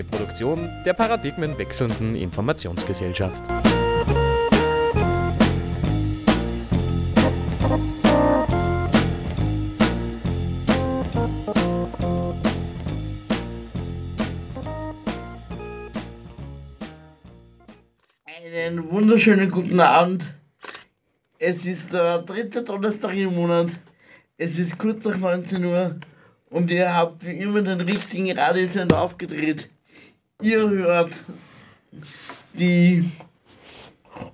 Eine Produktion der paradigmenwechselnden Informationsgesellschaft. Einen wunderschönen guten Abend. Es ist der dritte Donnerstag im Monat. Es ist kurz nach 19 Uhr und ihr habt wie immer den richtigen Radiosender aufgedreht. Ihr hört die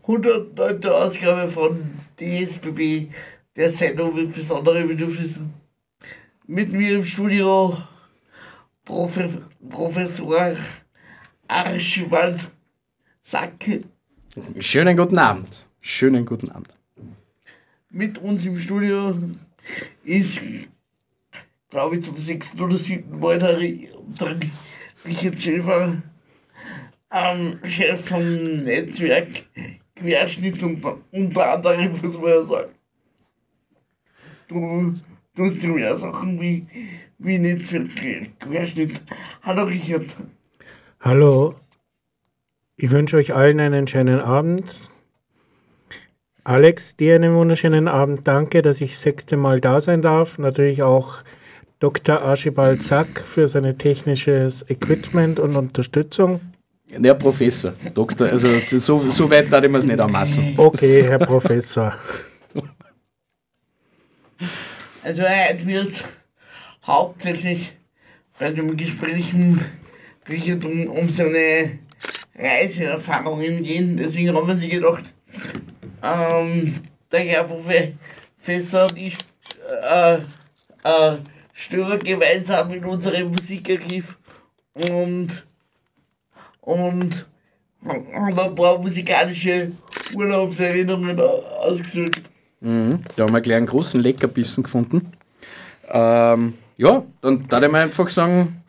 109. Ausgabe von DSBB, der Sendung mit besonderen Bedürfnissen. Mit mir im Studio Profe Professor Archibald Sacke. Schönen guten Abend. Schönen guten Abend. Mit uns im Studio ist, glaube ich, zum sechsten oder siebten Mal der Richard Schäfer, ähm, Chef vom Netzwerk Querschnitt unter, unter anderem, muss man ja sagen. Du tust dir mehr Sachen wie, wie Netzwerk Querschnitt. Hallo Richard. Hallo, ich wünsche euch allen einen schönen Abend. Alex, dir einen wunderschönen Abend. Danke, dass ich das sechste Mal da sein darf. Natürlich auch Dr. Archibald Sack für sein technisches Equipment und Unterstützung. Der Professor, Doktor, also so, so weit darf ich mir es nicht anmaßen. Okay, Herr Professor. Also heute wird hauptsächlich bei dem Gespräch mit Richard um, um seine Reiseerfahrungen gehen. Deswegen haben wir sich gedacht, ähm, der Herr Professor ich äh, äh, stören gemeinsam in unserem Musikarchiv und, und haben ein paar musikalische Urlaubserinnerungen ausgesucht. Mhm. Da haben wir gleich einen großen Leckerbissen gefunden. Ähm, ja, dann darf ich mal einfach sagen,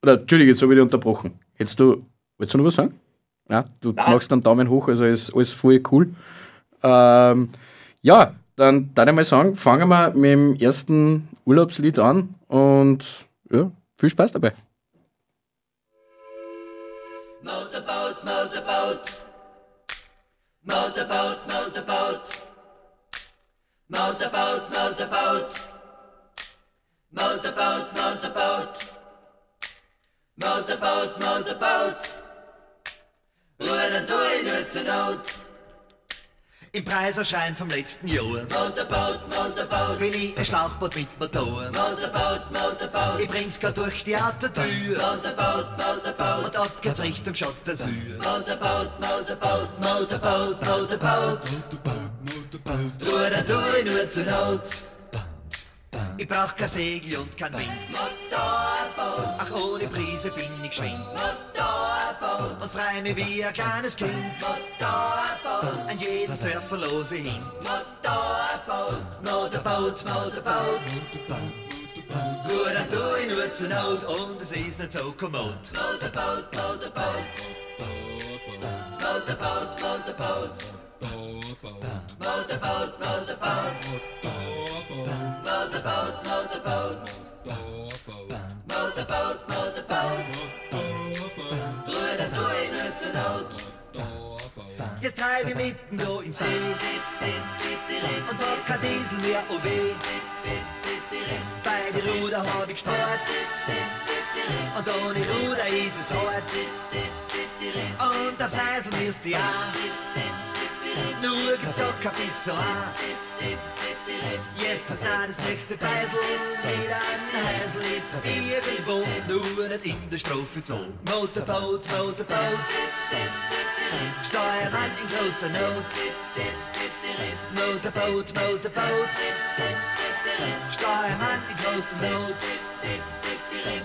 oder Entschuldige, jetzt habe ich dich unterbrochen. Hättest du, willst du noch was sagen? Ja, du Nein. machst einen Daumen hoch, also ist alles voll cool. Ähm, ja, dann darf ich mal sagen, fangen wir mit dem ersten Urlaubslied an und ja, viel Spaß dabei. Motorboot, motorboot. Motorboot, motorboot. Motorboot, motorboot. Motorboot, motorboot. Motorboot, motorboot. Ruder durch nur zur Not. Im Preiserschein vom letzten Jahr Motorboot, motorboot. bin ich ein Schlauchboot mit Motor. Motorboot, motorboot. Ich bring's grad durch die Autotür Motorboot, motorboot. und ab geht's Richtung Schottersür. Motorboot, motorboot. Motorboot, motorboot. Ruder durch nur zur Not. Ich brauch kein Segel und kein Wind, Motorboot, ach ohne Prise bin ich geschwind Motorboot. Und frei mich wie ein kleines Kind Motorboot, an jeden Surfer lose hin. Motorboot, Motorboot, Motorboot. Ruder durch nur zur Not. Und es ist nicht so kommod. Motorboot. Motorboot, Motorboot. Motorboot, Motorboot. Motorboot, Motorboot. Motorboot, Ich mitten da im See und hab kein Diesel mehr, oh weh. Bei die Ruder hab ich gespart und ohne Ruder ist es hart. Und aufs Eisel müsst ihr auch, nur gibt's auch kein Pissoir. Jetzt ist da das nächste Beisel, wieder ein Heisel ist irgendwo, nur nicht in der Strophe Zoo. Motorboot, Motorboot. Steuermann in großer Not. Motorboot, Motorboot. Steuermann in großer Not.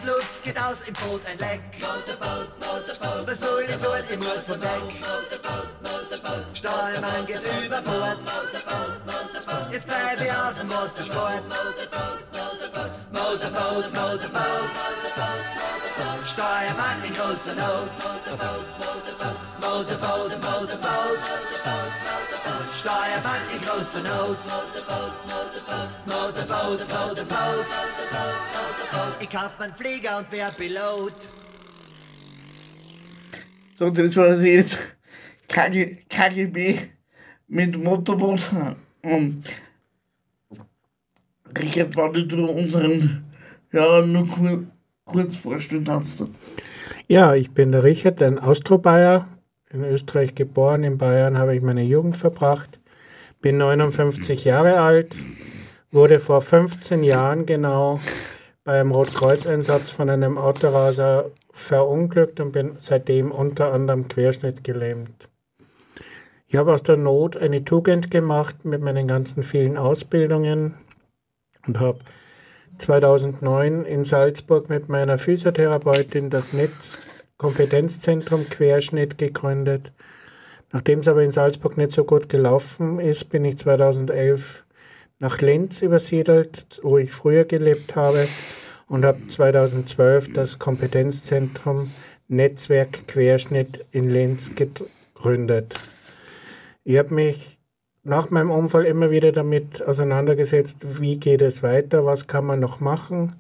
Luft geht aus im Boot ein Leck. Motorboot, Motorboot. Was soll ich tun? Ich muss von weg. Motorboot, Motorboot. Steuermann geht über Bord. Jetzt bleib ich auf dem Wassersport. Motorboot, Motorboot. Steuermann in großer Not. Motorboot, Motorboot. Steuermann in großer Not. Motorboot, Motorboot. Ich kauf meinen Flieger und wär Pilot. So, das war also jetzt KG, KGB mit Motorboot. Und Richard, wenn du unseren Hörern nur kur, kurz vorstellen kannst. Ja, ich bin der Richard, ein Austrobayer, in Österreich geboren. In Bayern habe ich meine Jugend verbracht. Bin 59 Jahre alt, wurde vor 15 Jahren genau beim Rotkreuzeinsatz von einem Autoraser verunglückt und bin seitdem unter anderem querschnittgelähmt. Ich habe aus der Not eine Tugend gemacht mit meinen ganzen vielen Ausbildungen und habe 2009 in Salzburg mit meiner Physiotherapeutin das Netz Kompetenzzentrum Querschnitt gegründet. Nachdem es aber in Salzburg nicht so gut gelaufen ist, bin ich 2011 nach Linz übersiedelt, wo ich früher gelebt habe und habe 2012 das Kompetenzzentrum Netzwerk Querschnitt in Linz gegründet. Ich habe mich nach meinem Unfall immer wieder damit auseinandergesetzt, wie geht es weiter, was kann man noch machen.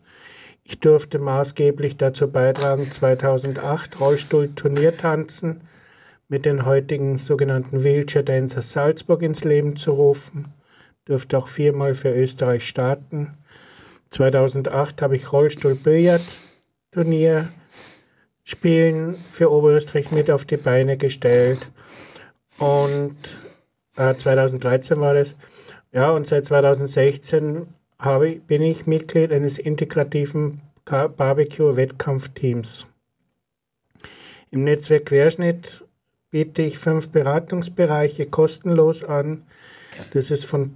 Ich durfte maßgeblich dazu beitragen, 2008 Rollstuhl-Turniertanzen mit den heutigen sogenannten Wheelchair Dancers Salzburg ins Leben zu rufen. Durfte auch viermal für Österreich starten. 2008 habe ich Rollstuhl-Billard-Turnier Spielen für Oberösterreich mit auf die Beine gestellt. Und äh, 2013 war das. Ja, und seit 2016 habe, bin ich Mitglied eines integrativen Ka- Barbecue-Wettkampfteams. Im Netzwerk Querschnitt biete ich fünf Beratungsbereiche kostenlos an. Das ist von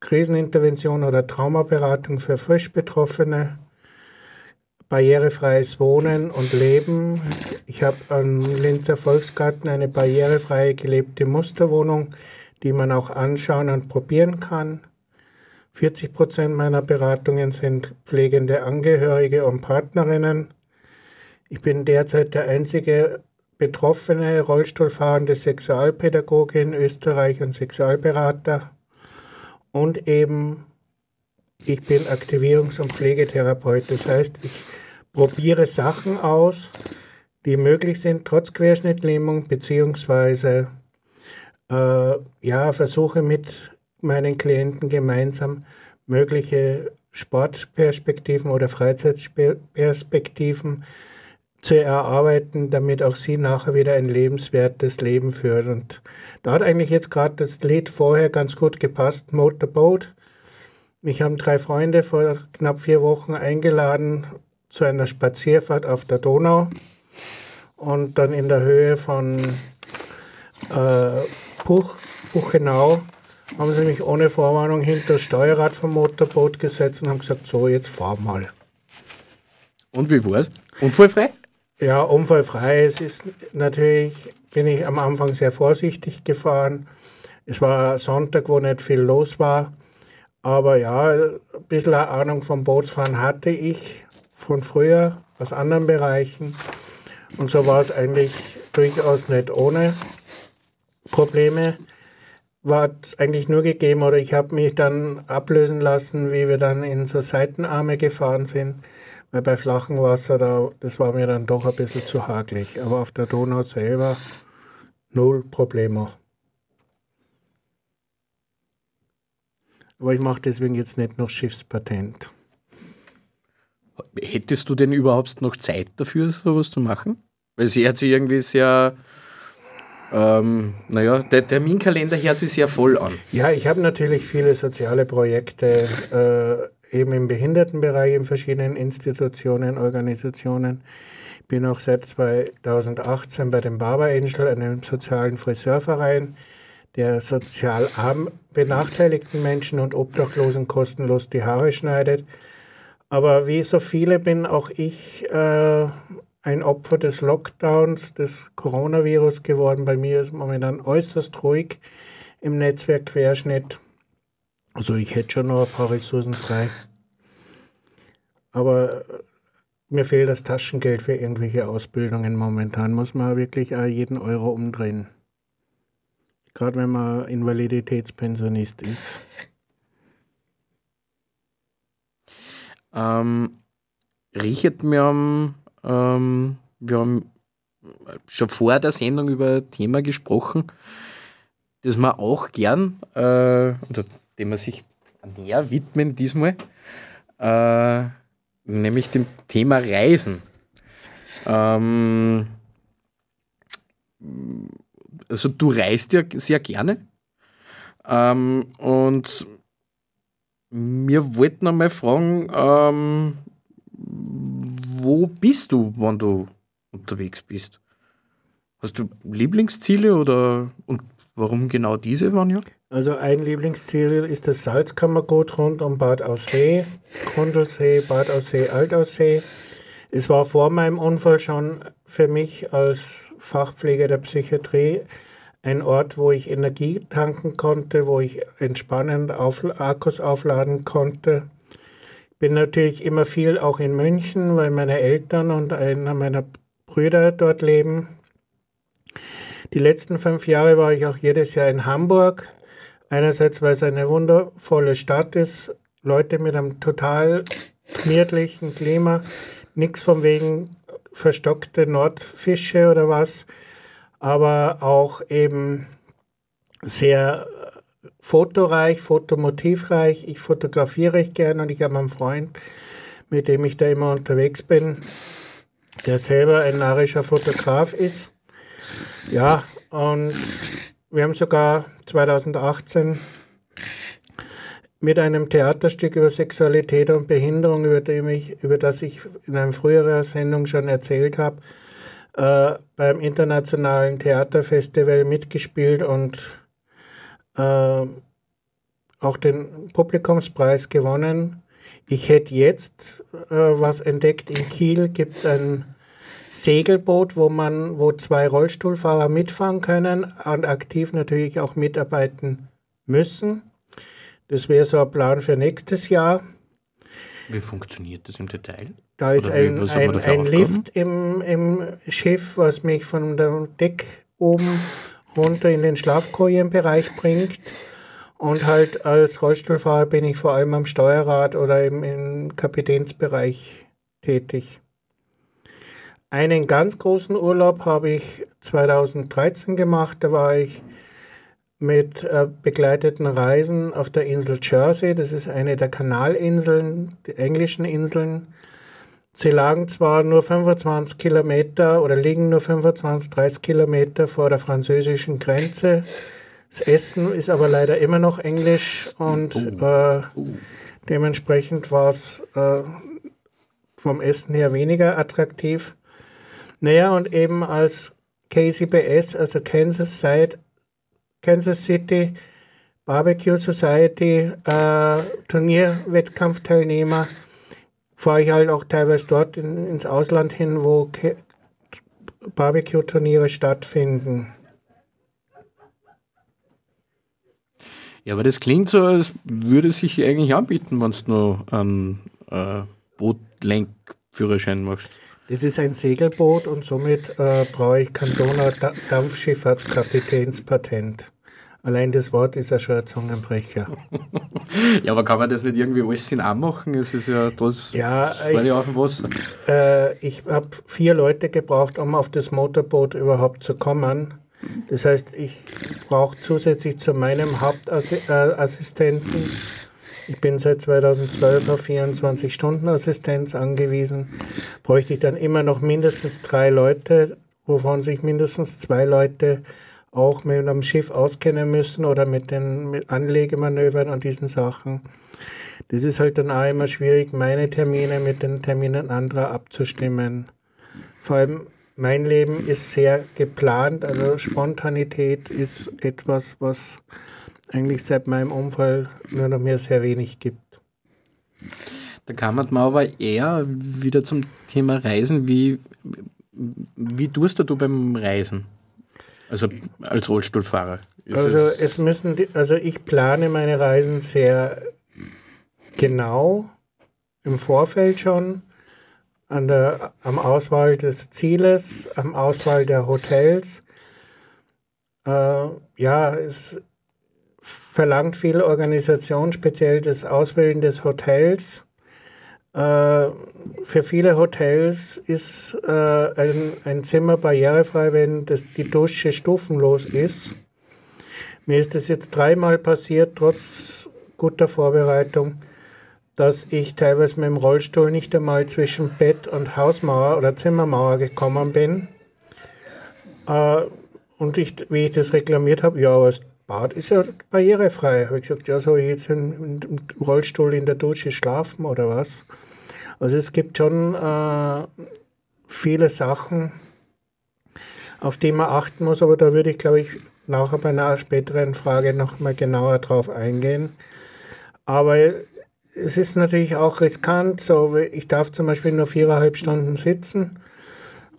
Krisenintervention oder Traumaberatung für frisch Betroffene, barrierefreies Wohnen und Leben. Ich habe am Linzer Volksgarten eine barrierefreie gelebte Musterwohnung, die man auch anschauen und probieren kann. 40 Prozent meiner Beratungen sind pflegende Angehörige und Partnerinnen. Ich bin derzeit der einzige betroffene Rollstuhlfahrende Sexualpädagoge in Österreich und Sexualberater. Und eben, ich bin Aktivierungs- und Pflegetherapeut. Das heißt, ich probiere Sachen aus, die möglich sind, trotz Querschnittlähmung, beziehungsweise äh, ja, versuche mit meinen Klienten gemeinsam mögliche Sportperspektiven oder Freizeitperspektiven zu erarbeiten, damit auch sie nachher wieder ein lebenswertes Leben führen. Und da hat eigentlich jetzt gerade das Lied vorher ganz gut gepasst, Motorboat. Mich haben drei Freunde vor knapp vier Wochen eingeladen zu einer Spazierfahrt auf der Donau und dann in der Höhe von äh, Puch, Buchenau haben sie mich ohne Vorwarnung hinter das Steuerrad vom Motorboot gesetzt und haben gesagt, so, jetzt fahr mal. Und wie war's? Unfallfrei? Ja, unfallfrei. Es ist natürlich, bin ich am Anfang sehr vorsichtig gefahren. Es war Sonntag, wo nicht viel los war. Aber ja, ein bisschen eine Ahnung vom Bootsfahren hatte ich von früher aus anderen Bereichen. Und so war es eigentlich durchaus nicht ohne Probleme. War es eigentlich nur gegeben oder ich habe mich dann ablösen lassen, wie wir dann in so Seitenarme gefahren sind. Weil bei flachem Wasser, da, das war mir dann doch ein bisschen zu hagelig. Aber auf der Donau selber null Probleme. Aber ich mache deswegen jetzt nicht noch Schiffspatent. Hättest du denn überhaupt noch Zeit dafür, sowas zu machen? Weil sie hört sich irgendwie sehr, ähm, naja, der Terminkalender hört sich sehr voll an. Ja, ich habe natürlich viele soziale Projekte, äh, eben im Behindertenbereich in verschiedenen Institutionen, Organisationen. Bin auch seit 2018 bei dem Barber Angel, einem sozialen Friseurverein, der sozial arm benachteiligten Menschen und Obdachlosen kostenlos die Haare schneidet. Aber wie so viele bin auch ich äh, ein Opfer des Lockdowns, des Coronavirus geworden. Bei mir ist momentan äußerst ruhig im Netzwerkquerschnitt. Also ich hätte schon noch ein paar Ressourcen frei. Aber äh, mir fehlt das Taschengeld für irgendwelche Ausbildungen momentan. Muss man wirklich jeden Euro umdrehen. Gerade wenn man Invaliditätspensionist ist. Ähm, Richard, wir haben, ähm, wir haben schon vor der Sendung über ein Thema gesprochen, das wir auch gern, äh, oder dem wir sich näher widmen diesmal, äh, nämlich dem Thema Reisen. Ähm, also du reist ja sehr gerne ähm, und wir wollten einmal fragen, ähm, wo bist du, wenn du unterwegs bist? Hast du Lieblingsziele oder und warum genau diese, Vanja? Also ein Lieblingsziel ist das Salzkammergut rund um Bad Aussee, Grundlsee, Bad Aussee, Altaussee. Es war vor meinem Unfall schon für mich als Fachpfleger der Psychiatrie ein Ort, wo ich Energie tanken konnte, wo ich entspannend auf, Akkus aufladen konnte. Bin natürlich immer viel auch in München, weil meine Eltern und einer meiner Brüder dort leben. Die letzten fünf Jahre war ich auch jedes Jahr in Hamburg. Einerseits, weil es eine wundervolle Stadt ist, Leute mit einem total gemütlichen Klima, nichts von wegen verstockte Nordfische oder was, aber auch eben sehr fotoreich, fotomotivreich. Ich fotografiere recht gerne und ich habe einen Freund, mit dem ich da immer unterwegs bin, der selber ein narischer Fotograf ist. Ja, und wir haben sogar 2018 mit einem Theaterstück über Sexualität und Behinderung, über, dem ich, über das ich in einer früheren Sendung schon erzählt habe, äh, beim Internationalen Theaterfestival mitgespielt und äh, auch den Publikumspreis gewonnen. Ich hätte jetzt äh, was entdeckt. In Kiel gibt es ein Segelboot, wo man, wo zwei Rollstuhlfahrer mitfahren können und aktiv natürlich auch mitarbeiten müssen. Das wäre so ein Plan für nächstes Jahr. Wie funktioniert das im Detail? Da ist Oder ein, ein, ein? Lift im, im Schiff, was mich von dem Deck oben runter in den Schlafkojenbereich bringt. Und halt als Rollstuhlfahrer bin ich vor allem am Steuerrad oder im, im Kapitänsbereich tätig. Einen ganz großen Urlaub habe ich 2013 gemacht. Da war ich mit äh, begleiteten Reisen auf der Insel Jersey. Das ist eine der Kanalinseln, die englischen Inseln. Sie lagen zwar nur 25 Kilometer oder liegen nur 25, 30 Kilometer vor der französischen Grenze. Das Essen ist aber leider immer noch englisch und äh, dementsprechend war es äh, vom Essen her weniger attraktiv. Naja, und eben als KCBS, also Kansas, Side, Kansas City Barbecue Society äh, Turnierwettkampfteilnehmer, fahre ich halt auch teilweise dort in, ins Ausland hin, wo Barbecue-Turniere stattfinden. Ja, aber das klingt so, als würde sich eigentlich anbieten, wenn du noch einen äh, Bootlenkführerschein machst. Das ist ein Segelboot und somit äh, brauche ich Donau- Dampfschifffahrtskapitänspatent. Allein das Wort ist ja schon ein Zungenbrecher. Ja, aber kann man das nicht irgendwie alles in einem machen? Es ist ja das Ja, ich- auf dem Wasser. Äh, ich habe vier Leute gebraucht, um auf das Motorboot überhaupt zu kommen. Das heißt, ich brauche zusätzlich zu meinem Hauptassistenten, ich bin seit 2012 auf 24-Stunden-Assistenz angewiesen, bräuchte ich dann immer noch mindestens drei Leute, wovon sich mindestens zwei Leute auch mit einem Schiff auskennen müssen oder mit den mit Anlegemanövern und diesen Sachen. Das ist halt dann auch immer schwierig, meine Termine mit den Terminen anderer abzustimmen. Vor allem mein Leben ist sehr geplant, also Spontanität ist etwas, was eigentlich seit meinem Unfall nur noch mir sehr wenig gibt. Da kann man aber eher wieder zum Thema Reisen. Wie, wie tust du beim Reisen? Also als Rollstuhlfahrer. Also es- es müssen, die, also ich plane meine Reisen sehr genau im Vorfeld schon an der, am Auswahl des Zieles, am Auswahl der Hotels. Äh, ja, es verlangt viel Organisation, speziell das Auswählen des Hotels. Äh, für viele Hotels ist äh, ein, ein Zimmer barrierefrei, wenn das, die Dusche stufenlos ist. Mir ist es jetzt dreimal passiert, trotz guter Vorbereitung, dass ich teilweise mit dem Rollstuhl nicht einmal zwischen Bett und Hausmauer oder Zimmermauer gekommen bin. Äh, und ich, wie ich das reklamiert habe, ja, aber das Bad ist ja barrierefrei. Habe ich gesagt, ja, soll ich jetzt im, Rollstuhl in der Dusche schlafen oder was? Also es gibt schon äh, viele Sachen, auf die man achten muss, aber da würde ich, glaube ich, nachher bei einer späteren Frage noch mal genauer drauf eingehen. Aber es ist natürlich auch riskant, so ich darf zum Beispiel nur viereinhalb Stunden sitzen.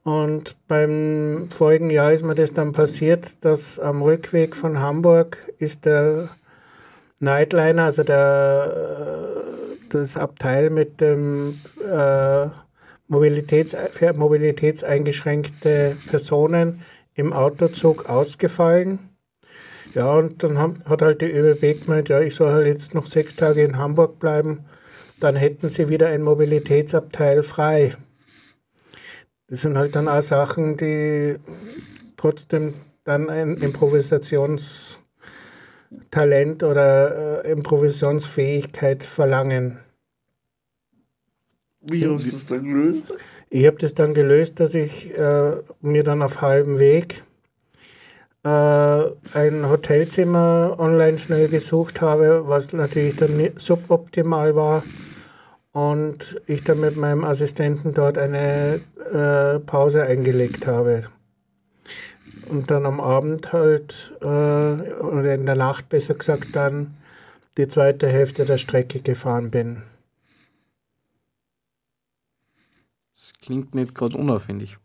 Und beim vorigen Jahr ist mir das dann passiert, dass am Rückweg von Hamburg ist der Nightliner, also der, das Abteil mit dem äh, Mobilitäts, für mobilitätseingeschränkte Personen im Autozug ausgefallen. Ja, und dann haben, hat halt die ÖBB gemeint, ja, ich soll halt jetzt noch sechs Tage in Hamburg bleiben, dann hätten sie wieder ein Mobilitätsabteil frei. Das sind halt dann auch Sachen, die trotzdem dann ein Improvisationstalent oder äh, Improvisationsfähigkeit verlangen. Wie hast du das dann gelöst? Ich habe das dann gelöst, dass ich äh, mir dann auf halbem Weg äh, ein Hotelzimmer online schnell gesucht habe, was natürlich dann suboptimal war. Und ich dann mit meinem Assistenten dort eine äh, Pause eingelegt habe. Und dann am Abend halt, äh, oder in der Nacht besser gesagt, dann die zweite Hälfte der Strecke gefahren bin. Das klingt nicht gerade unaufwendig.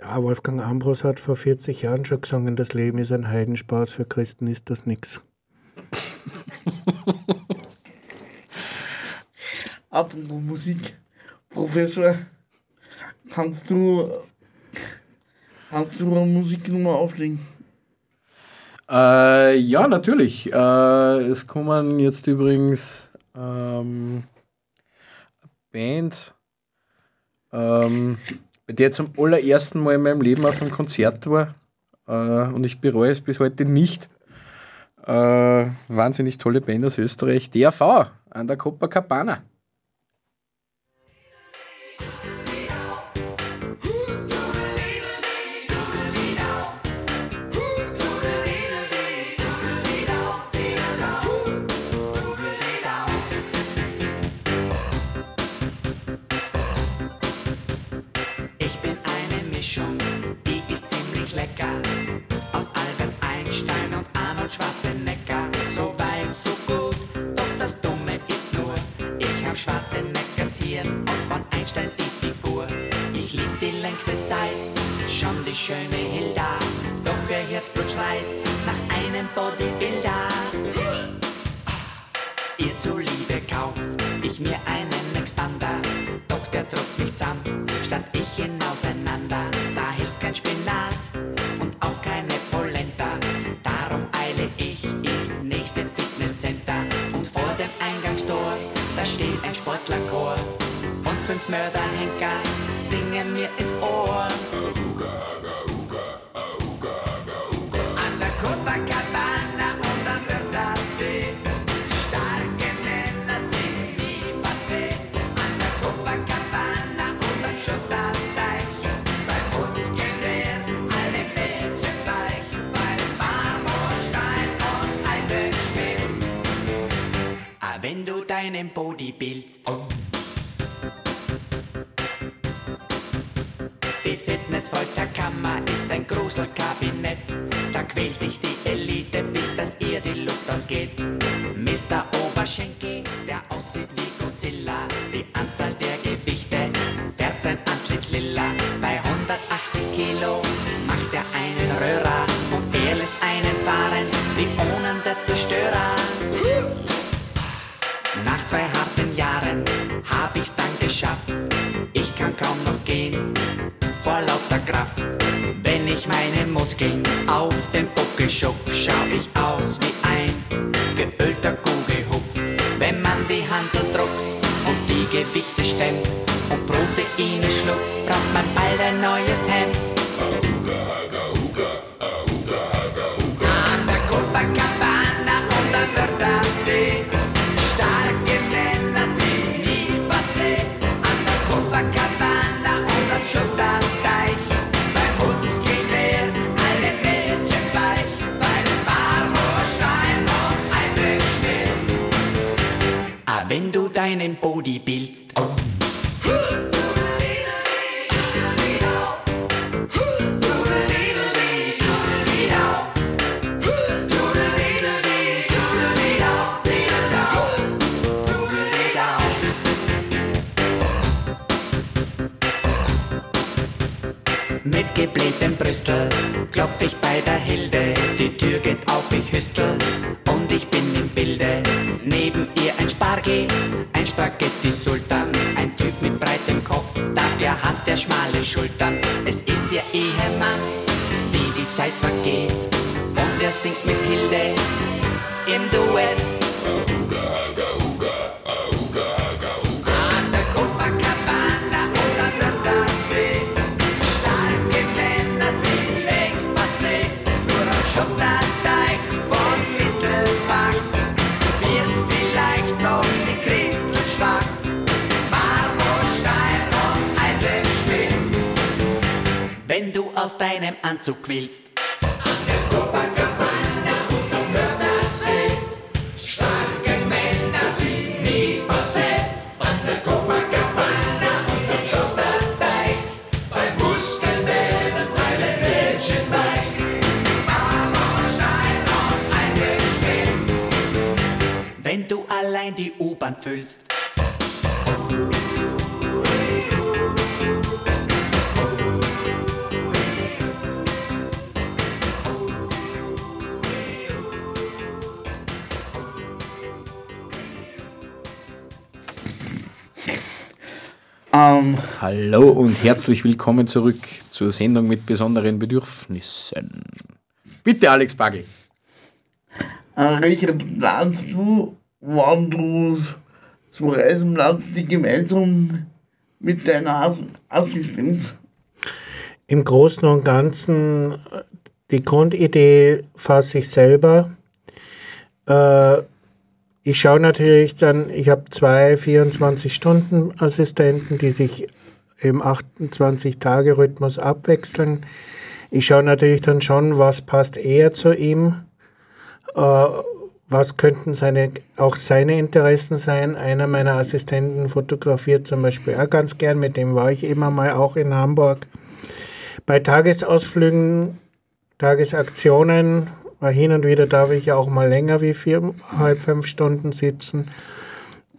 Ja, Wolfgang Ambros hat vor 40 Jahren schon gesungen, das Leben ist ein Heidenspaß, für Christen ist das nix. Apropos Musik, Professor, kannst du, kannst du eine Musiknummer auflegen? Äh, ja, natürlich. Äh, es kommen jetzt übrigens ähm, Band, ähm, bei der ich zum allerersten Mal in meinem Leben auf einem Konzert war. Äh, und ich bereue es bis heute nicht. Äh, wahnsinnig tolle Band aus Österreich. DRV an der Copacabana. Schon die man deinen die U-Bahn füllst. Ähm, Hallo und herzlich willkommen zurück zur Sendung mit besonderen Bedürfnissen. Bitte, Alex Bagel. äh, Richard, planst du, wann du reisen planst, die gemeinsam mit deiner Ass Assistenz? Im Großen und Ganzen, die Grundidee fasse ich selber. Äh, ich schaue natürlich dann, ich habe zwei 24-Stunden-Assistenten, die sich im 28-Tage-Rhythmus abwechseln. Ich schaue natürlich dann schon, was passt eher zu ihm, äh, was könnten seine, auch seine Interessen sein. Einer meiner Assistenten fotografiert zum Beispiel auch ganz gern, mit dem war ich immer mal auch in Hamburg. Bei Tagesausflügen, Tagesaktionen, hin und wieder darf ich ja auch mal länger wie viereinhalb, fünf Stunden sitzen,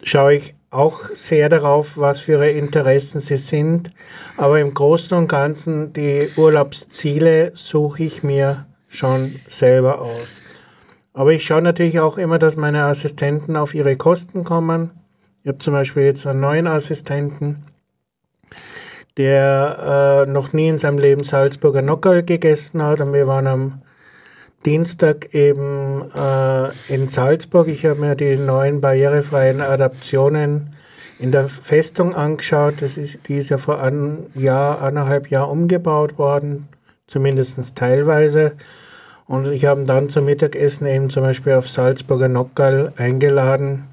schaue ich auch sehr darauf, was für ihre Interessen sie sind. Aber im Großen und Ganzen, die Urlaubsziele suche ich mir schon selber aus. Aber ich schaue natürlich auch immer, dass meine Assistenten auf ihre Kosten kommen. Ich habe zum Beispiel jetzt einen neuen Assistenten, der äh, noch nie in seinem Leben Salzburger Nockerl gegessen hat. Und wir waren am Dienstag eben äh, in Salzburg. Ich habe mir die neuen barrierefreien Adaptionen in der Festung angeschaut. Das ist, die ist ja vor einem Jahr, anderthalb Jahr umgebaut worden, zumindest teilweise. Und ich habe ihn dann zum Mittagessen eben zum Beispiel auf Salzburger Nockerl eingeladen.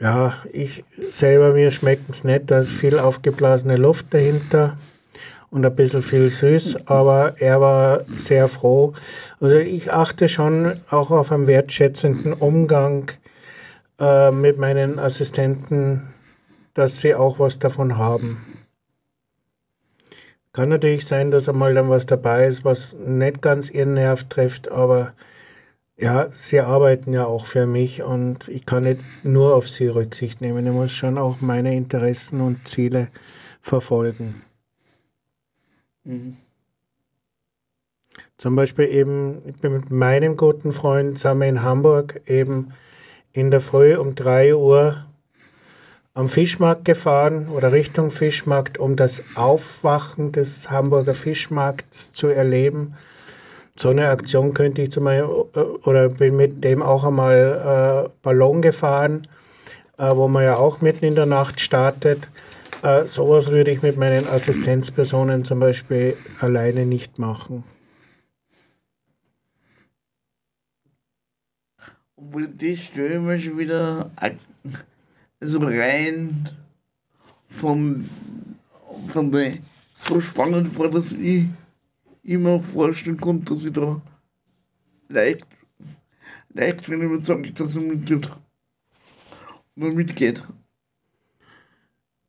Ja, ich selber, mir schmeckt es nicht, da ist viel aufgeblasene Luft dahinter und ein bisschen viel süß, aber er war sehr froh. Also ich achte schon auch auf einen wertschätzenden Umgang äh, mit meinen Assistenten, dass sie auch was davon haben. Kann natürlich sein, dass einmal dann was dabei ist, was nicht ganz ihren Nerv trifft, aber ja, sie arbeiten ja auch für mich und ich kann nicht nur auf sie Rücksicht nehmen. Ich muss schon auch meine Interessen und Ziele verfolgen. Zum Beispiel eben, ich bin mit meinem guten Freund zusammen in Hamburg eben in der Früh um 3 Uhr am Fischmarkt gefahren oder Richtung Fischmarkt, um das Aufwachen des Hamburger Fischmarkts zu erleben. So eine Aktion könnte ich zum Beispiel, äh, oder bin mit dem auch einmal äh, Ballon gefahren, äh, wo man ja auch mitten in der Nacht startet. Äh, sowas würde ich mit meinen Assistenzpersonen zum Beispiel alleine nicht machen. Obwohl die mir schon wieder so rein von, von der so spannend vor, dass ich immer vorstellen konnte, dass ich da leicht, leicht wenn überzeugt, dass er mittut. Oder mitgeht.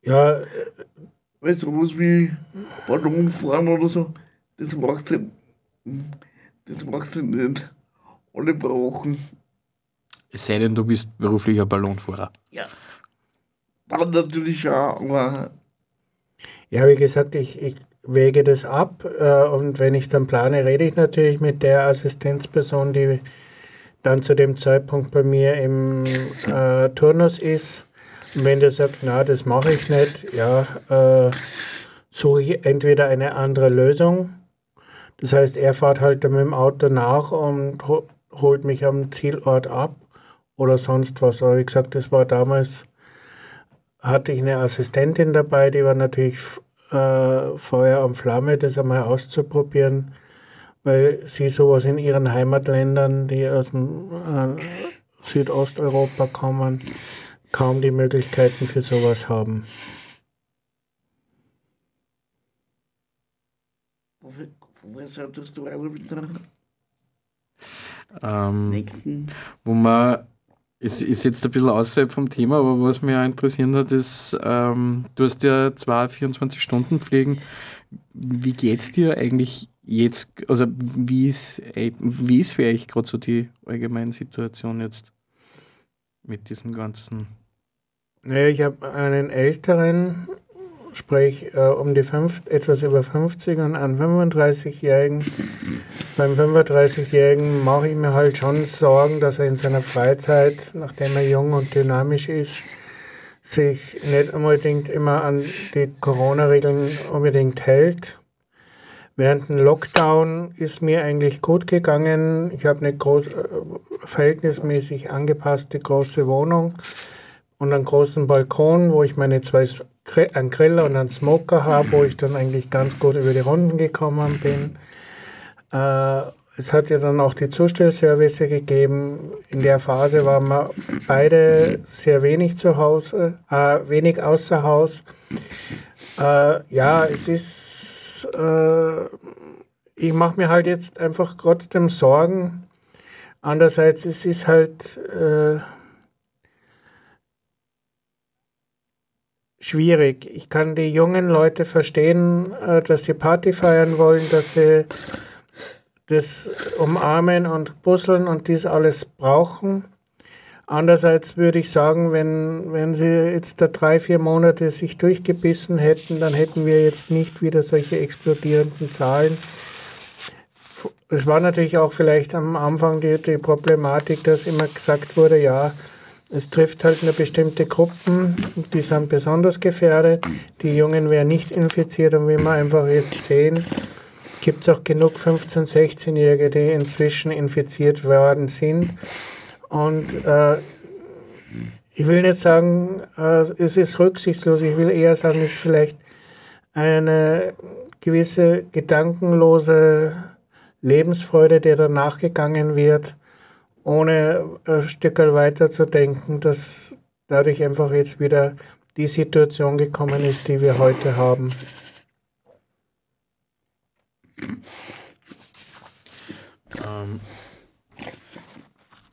Ja, Weil sowas wie Ballonfahren oder so, das machst du, das machst du nicht alle paar Wochen. Es sei denn, du bist beruflicher Ballonfahrer. Ja. Dann natürlich auch, aber Ja, wie gesagt, ich, ich wäge das ab äh, und wenn ich dann plane, rede ich natürlich mit der Assistenzperson, die dann zu dem Zeitpunkt bei mir im äh, Turnus ist. Und wenn der sagt, na, das mache ich nicht, ja, äh, suche ich entweder eine andere Lösung. Das heißt, er fährt halt dann mit dem Auto nach und ho holt mich am Zielort ab oder sonst was. Aber wie gesagt, das war damals hatte ich eine Assistentin dabei, die war natürlich äh, Feuer und Flamme, das einmal auszuprobieren, weil sie sowas in ihren Heimatländern, die aus dem äh, Südosteuropa kommen, kaum die Möglichkeiten für sowas haben. Ähm, nächsten? wo man, es ist jetzt ein bisschen außerhalb vom Thema, aber was mich auch interessiert hat, ist, ähm, du hast ja zwei 24-Stunden-Pflegen. Wie geht's dir eigentlich jetzt, also wie ist, äh, wie ist für euch gerade so die allgemeine Situation jetzt mit diesem ganzen? Naja, ich habe einen älteren, sprich äh, um die fünf, etwas über 50 und einen 35-Jährigen. Beim 35-Jährigen mache ich mir halt schon Sorgen, dass er in seiner Freizeit, nachdem er jung und dynamisch ist, sich nicht unbedingt immer an die Corona-Regeln unbedingt hält. Während dem Lockdown ist mir eigentlich gut gegangen. Ich habe eine groß, äh, verhältnismäßig angepasste große Wohnung und einen großen Balkon, wo ich meine zwei einen Griller und einen Smoker habe, wo ich dann eigentlich ganz gut über die Runden gekommen bin. Äh, es hat ja dann auch die Zustellservice gegeben. In der Phase waren wir beide sehr wenig zu Hause, äh, wenig außer Haus. Äh, ja, es ist, äh, ich mache mir halt jetzt einfach trotzdem Sorgen. Andererseits, es ist halt, schwierig. Ich kann die jungen Leute verstehen, äh, dass sie Party feiern wollen, dass sie das umarmen und puzzeln und dies alles brauchen. Andererseits würde ich sagen, wenn, wenn sie jetzt da drei, vier Monate sich durchgebissen hätten, dann hätten wir jetzt nicht wieder solche explodierenden Zahlen. Es war natürlich auch vielleicht am Anfang die, die Problematik, dass immer gesagt wurde, ja, es trifft halt nur bestimmte Gruppen, die sind besonders gefährdet. Die Jungen werden nicht infiziert und wie wir einfach jetzt sehen, gibt es auch genug 15-, 16-Jährige, die inzwischen infiziert worden sind. Und äh, ich will nicht sagen, äh, es ist rücksichtslos, ich will eher sagen, es ist vielleicht eine gewisse gedankenlose Lebensfreude, der danach gegangen wird, ohne ein Stück weiter zu denken, dass dadurch einfach jetzt wieder die Situation gekommen ist, die wir heute haben. Ähm,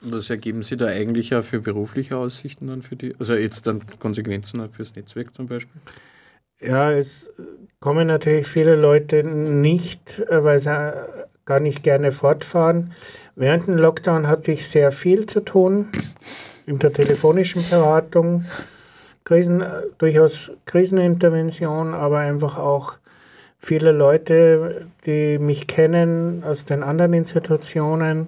was ergeben Sie da eigentlich auch für berufliche Aussichten dann für die, also jetzt dann Konsequenzen fürs Netzwerk zum Beispiel? Ja, es kommen natürlich viele Leute nicht, äh, weil sie gar nicht gerne fortfahren. Während dem Lockdown hatte ich sehr viel zu tun in der telefonischen Beratung, Krisen, äh, durchaus Krisenintervention, aber einfach auch viele Leute, die mich kennen aus den anderen Institutionen,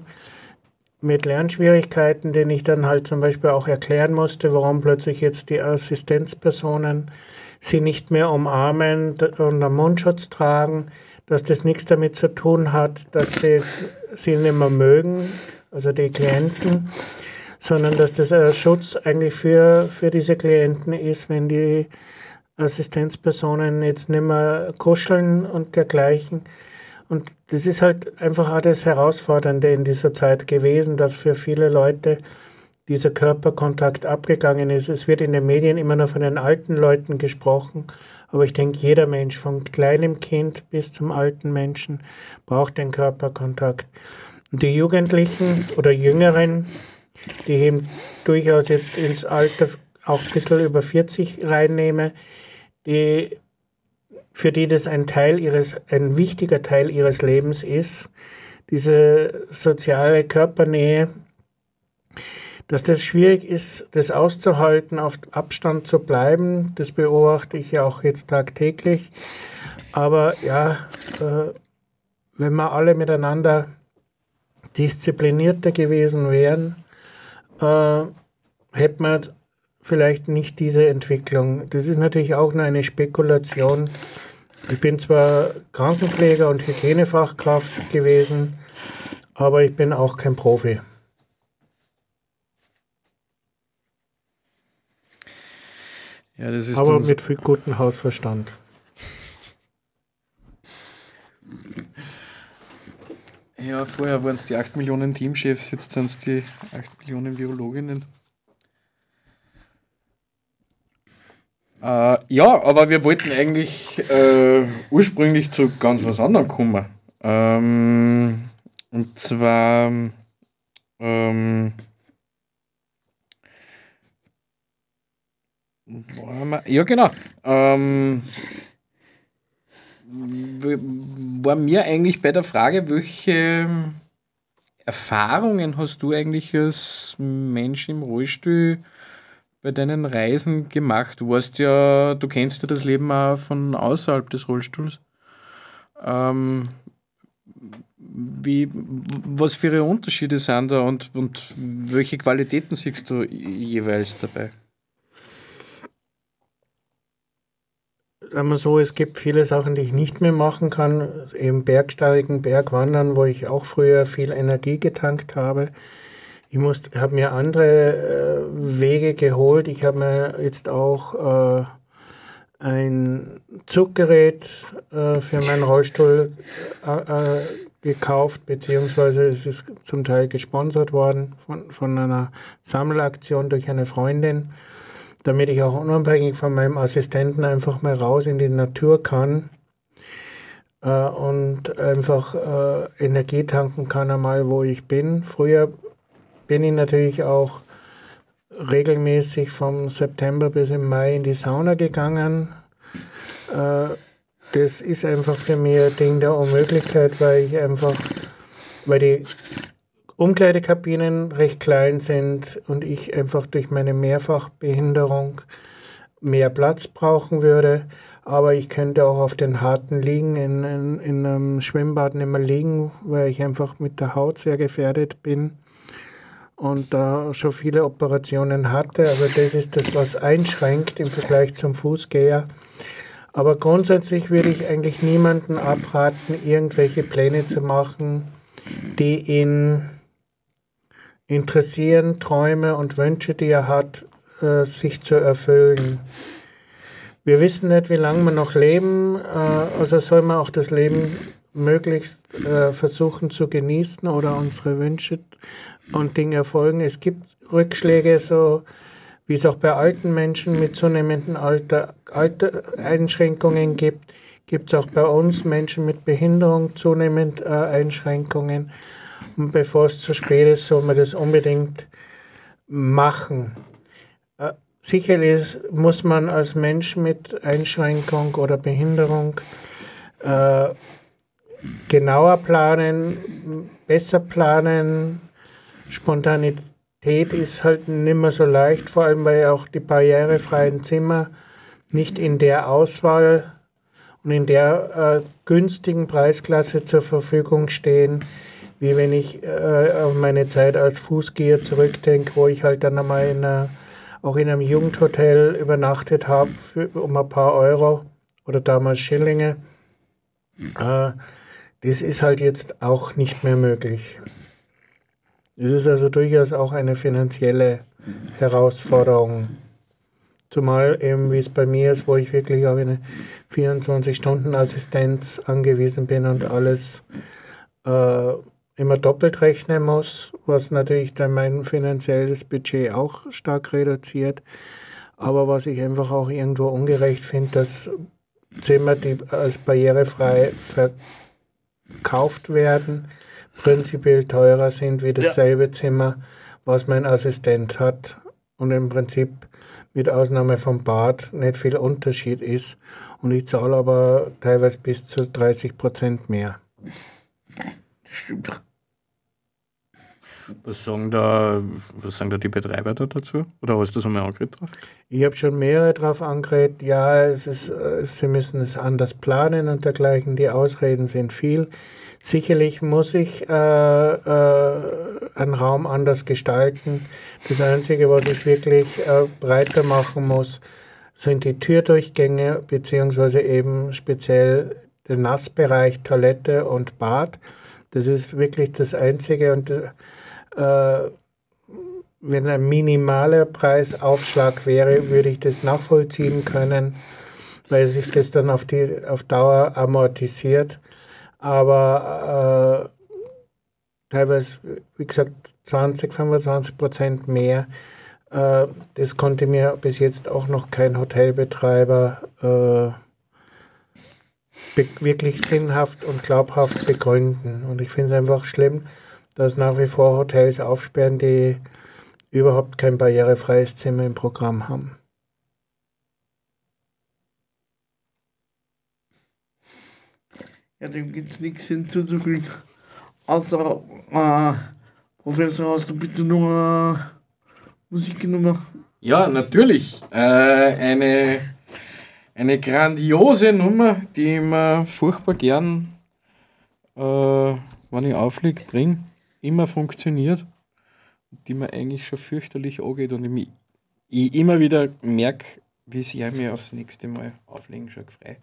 mit Lernschwierigkeiten, denen ich dann halt zum Beispiel auch erklären musste, warum plötzlich jetzt die Assistenzpersonen sie nicht mehr umarmen und einen Mundschutz tragen, dass das nichts damit zu tun hat, dass sie sie nicht mehr mögen, also die Klienten, sondern dass das ein Schutz eigentlich für, für diese Klienten ist, wenn die Assistenzpersonen jetzt nicht mehr kuscheln und dergleichen. Und das ist halt einfach auch das Herausfordernde in dieser Zeit gewesen, dass für viele Leute dieser Körperkontakt abgegangen ist. Es wird in den Medien immer noch von den alten Leuten gesprochen, aber ich denke, jeder Mensch, vom kleinen Kind bis zum alten Menschen, braucht den Körperkontakt. Und die Jugendlichen oder Jüngeren, die ich eben durchaus jetzt ins Alter auch ein bisschen über 40 reinnehme, die, für die das ein Teil ihres, ein wichtiger Teil ihres Lebens ist, diese soziale Körpernähe, dass das schwierig ist, das auszuhalten, auf Abstand zu bleiben, das beobachte ich ja auch jetzt tagtäglich. Aber ja, äh, wenn wir alle miteinander disziplinierter gewesen wären, äh, hätte man vielleicht nicht diese Entwicklung. Das ist natürlich auch nur eine Spekulation. Ich bin zwar Krankenpfleger und Hygienefachkraft gewesen, aber ich bin auch kein Profi. Ja, das ist aber mit viel gutem Hausverstand. Ja, vorher waren es die 8 Millionen Teamchefs, jetzt sind es die 8 Millionen Virologinnen. Äh, ja, aber wir wollten eigentlich äh, ursprünglich zu ganz was anderem kommen. Ähm, und zwar ähm, wo haben wir- ja genau. Ähm, war mir eigentlich bei der Frage, welche Erfahrungen hast du eigentlich als Mensch im Rollstuhl bei deinen Reisen gemacht? Du warst ja, du kennst ja das Leben auch von außerhalb des Rollstuhls. Ähm, wie, was für Unterschiede sind da und, und welche Qualitäten siehst du jeweils dabei? Sagen wir so, es gibt viele Sachen, die ich nicht mehr machen kann. Eben Bergsteigen, Bergwandern, wo ich auch früher viel Energie getankt habe. Ich habe mir andere äh, Wege geholt. Ich habe mir jetzt auch äh, ein Zuggerät äh, für meinen Rollstuhl äh, äh, gekauft, beziehungsweise es ist zum Teil gesponsert worden von, von einer Sammelaktion durch eine Freundin damit ich auch unabhängig von meinem Assistenten einfach mal raus in die Natur kann äh, und einfach äh, Energie tanken kann einmal, wo ich bin. Früher bin ich natürlich auch regelmäßig vom September bis im Mai in die Sauna gegangen. Äh, das ist einfach für mich ein Ding der Unmöglichkeit, weil ich einfach, weil die Umkleidekabinen recht klein sind und ich einfach durch meine Mehrfachbehinderung mehr Platz brauchen würde. Aber ich könnte auch auf den harten Liegen in, in, in einem Schwimmbad nicht mehr liegen, weil ich einfach mit der Haut sehr gefährdet bin und da schon viele Operationen hatte. Aber das ist das, was einschränkt im Vergleich zum Fußgänger. Aber grundsätzlich würde ich eigentlich niemanden abraten, irgendwelche Pläne zu machen, die ihn interessieren, Träume und Wünsche, die er hat, äh, sich zu erfüllen. Wir wissen nicht, wie lange wir noch leben, äh, also soll man auch das Leben möglichst äh, versuchen zu genießen oder unsere Wünsche und Dinge erfolgen. Es gibt Rückschläge, so wie es auch bei alten Menschen mit zunehmendem Alter, Alter Einschränkungen gibt, gibt es auch bei uns Menschen mit Behinderung zunehmend äh, Einschränkungen. Bevor es zu spät ist, soll man das unbedingt machen. Äh, sicherlich muss man als Mensch mit Einschränkung oder Behinderung äh, genauer planen, besser planen. Spontanität ist halt nicht mehr so leicht, vor allem weil auch die barrierefreien Zimmer nicht in der Auswahl und in der äh, günstigen Preisklasse zur Verfügung stehen, wie wenn ich äh, auf meine Zeit als Fußgeher zurückdenke, wo ich halt dann einmal in einer, auch in einem Jugendhotel übernachtet habe um ein paar Euro oder damals Schillinge. Äh, das ist halt jetzt auch nicht mehr möglich. Es ist also durchaus auch eine finanzielle Herausforderung. Zumal eben, wie es bei mir ist, wo ich wirklich auf eine 24-Stunden-Assistenz angewiesen bin und alles äh, immer doppelt rechnen muss, was natürlich dann mein finanzielles Budget auch stark reduziert. Aber was ich einfach auch irgendwo ungerecht finde, dass Zimmer, die als barrierefrei verkauft werden, prinzipiell teurer sind wie dasselbe ja. Zimmer, was mein Assistent hat und im Prinzip mit Ausnahme vom Bad nicht viel Unterschied ist und ich zahle aber teilweise bis zu 30 Prozent mehr. Stimmt. Was sagen, da, was sagen da die Betreiber da dazu? Oder hast du das einmal angeredet drauf? Ich habe schon mehrere drauf angeredet. Ja, es ist, äh, sie müssen es anders planen und dergleichen. Die Ausreden sind viel. Sicherlich muss ich äh, äh, einen Raum anders gestalten. Das Einzige, was ich wirklich äh, breiter machen muss, sind die Türdurchgänge, beziehungsweise eben speziell der Nassbereich, Toilette und Bad. Das ist wirklich das Einzige. Und äh, wenn ein minimaler Preisaufschlag wäre, würde ich das nachvollziehen können, weil sich das dann auf, die, auf Dauer amortisiert. Aber äh, teilweise, wie gesagt, 20, 25 Prozent mehr. Äh, das konnte mir bis jetzt auch noch kein Hotelbetreiber äh, wirklich sinnhaft und glaubhaft begründen. Und ich finde es einfach schlimm, dass nach wie vor Hotels aufsperren, die überhaupt kein barrierefreies Zimmer im Programm haben. Ja, dem gibt es nichts hinzuzufügen. Außer, äh, Professor, hast du bitte nur äh, Musiknummer? Ja, natürlich. Äh, eine, eine grandiose Nummer, die ich mir furchtbar gern, äh, wenn ich auflege, bringe immer funktioniert, die mir eigentlich schon fürchterlich angeht und ich, ich immer wieder merke, wie sehr mir aufs nächste Mal auflegen schon frei.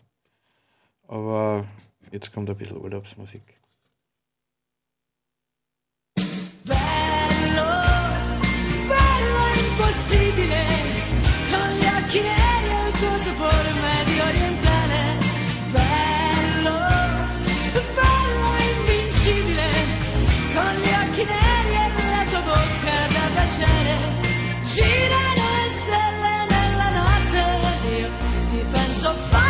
Aber jetzt kommt ein bisschen Urlaubsmusik. Bello, bello impossibile, con gli occhi neri il tuo. Baciare. Girano le stelle nella notte, io ti penso forte,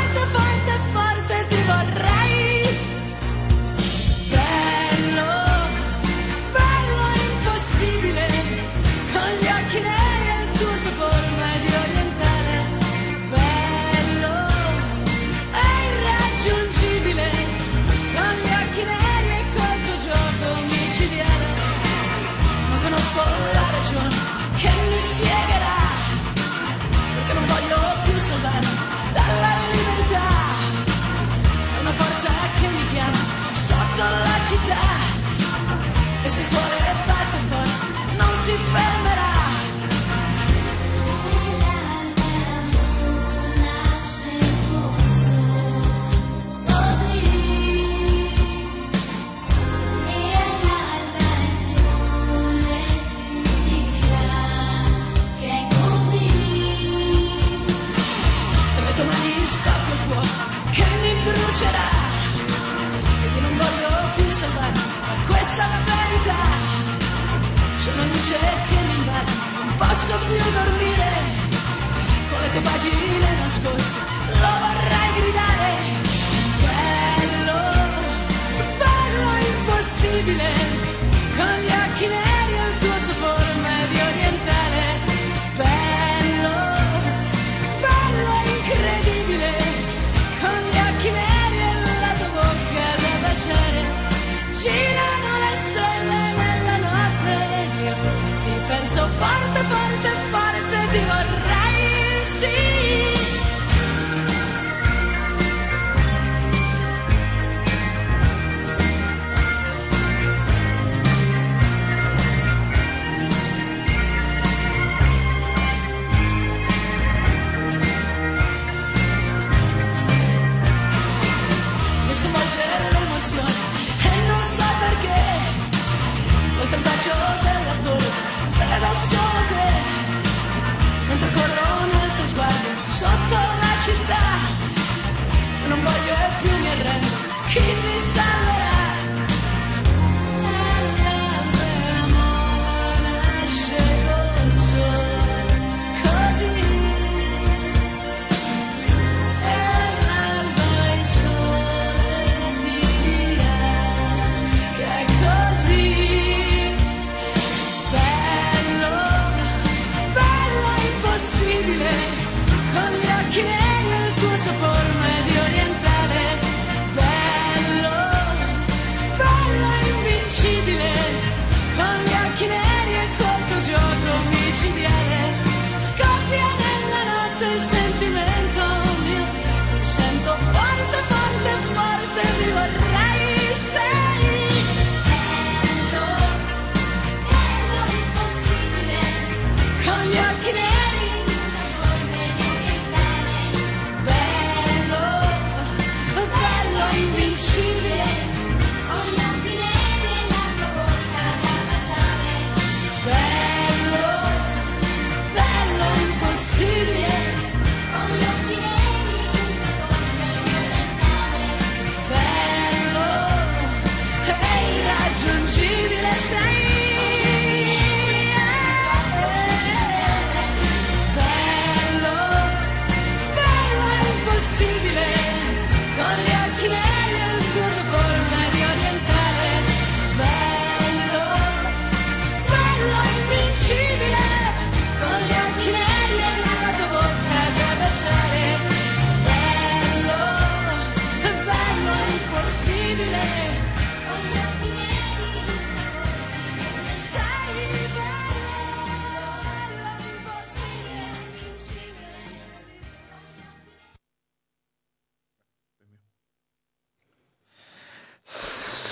Lucifer. This is what it's like for. Lucifer.